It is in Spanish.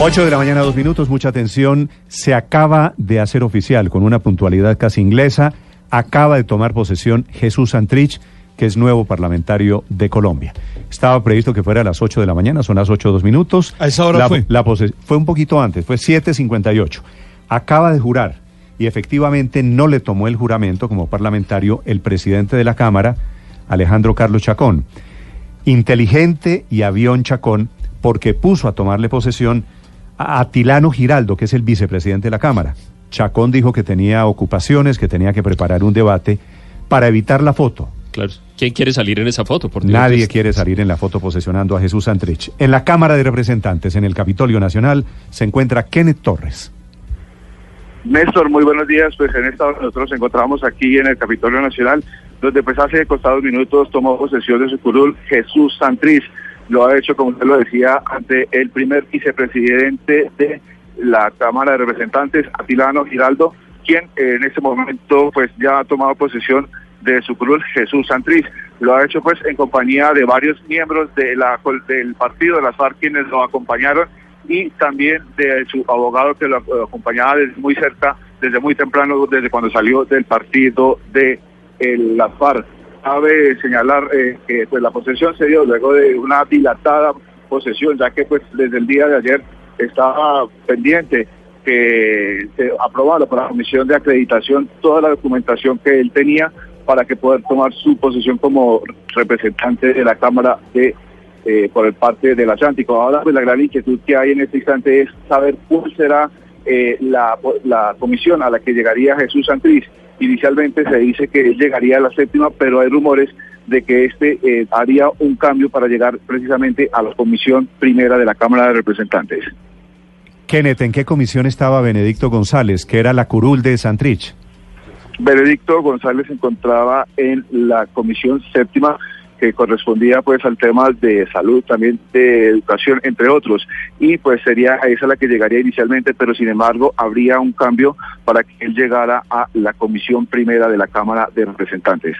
8 de la mañana, dos minutos, mucha atención. Se acaba de hacer oficial con una puntualidad casi inglesa. Acaba de tomar posesión Jesús Santrich, que es nuevo parlamentario de Colombia. Estaba previsto que fuera a las 8 de la mañana, son las 8 dos minutos. ¿A esa hora la, fue? la fue un poquito antes, fue 7.58. Acaba de jurar y efectivamente no le tomó el juramento como parlamentario el presidente de la Cámara, Alejandro Carlos Chacón. Inteligente y avión Chacón, porque puso a tomarle posesión a Atilano Giraldo, que es el vicepresidente de la Cámara. Chacón dijo que tenía ocupaciones, que tenía que preparar un debate para evitar la foto. Claro. ¿Quién quiere salir en esa foto? Por Dios? Nadie quiere salir en la foto posesionando a Jesús Santrich. En la Cámara de Representantes, en el Capitolio Nacional, se encuentra Kenneth Torres. Néstor, muy buenos días. Pues en esta hora nosotros nos encontramos aquí en el Capitolio Nacional, donde pues hace costados minutos tomó posesión de su curul Jesús Santriz. Lo ha hecho, como usted lo decía, ante el primer vicepresidente de la Cámara de Representantes, Atilano Giraldo, quien eh, en este momento pues ya ha tomado posesión de su curul Jesús Santriz. Lo ha hecho pues en compañía de varios miembros de la, del partido de las FARC quienes lo acompañaron y también de su abogado que lo acompañaba desde muy cerca, desde muy temprano, desde cuando salió del partido de el, la FARC. Cabe señalar eh, que pues, la posesión se dio luego de una dilatada posesión, ya que pues desde el día de ayer estaba pendiente que se aprobara por la Comisión de Acreditación toda la documentación que él tenía para que poder tomar su posición como representante de la Cámara de eh, por el parte del Atlántico. Ahora, pues la gran inquietud que hay en este instante es saber cuál será eh, la, la, comisión a la que llegaría Jesús Santriz. Inicialmente se dice que él llegaría a la séptima, pero hay rumores de que este eh, haría un cambio para llegar precisamente a la comisión primera de la Cámara de Representantes. Kenneth, ¿en qué comisión estaba Benedicto González, que era la curul de Santrich? Benedicto González se encontraba en la comisión séptima que correspondía pues al tema de salud, también de educación, entre otros. Y pues sería esa la que llegaría inicialmente, pero sin embargo habría un cambio para que él llegara a la comisión primera de la Cámara de Representantes.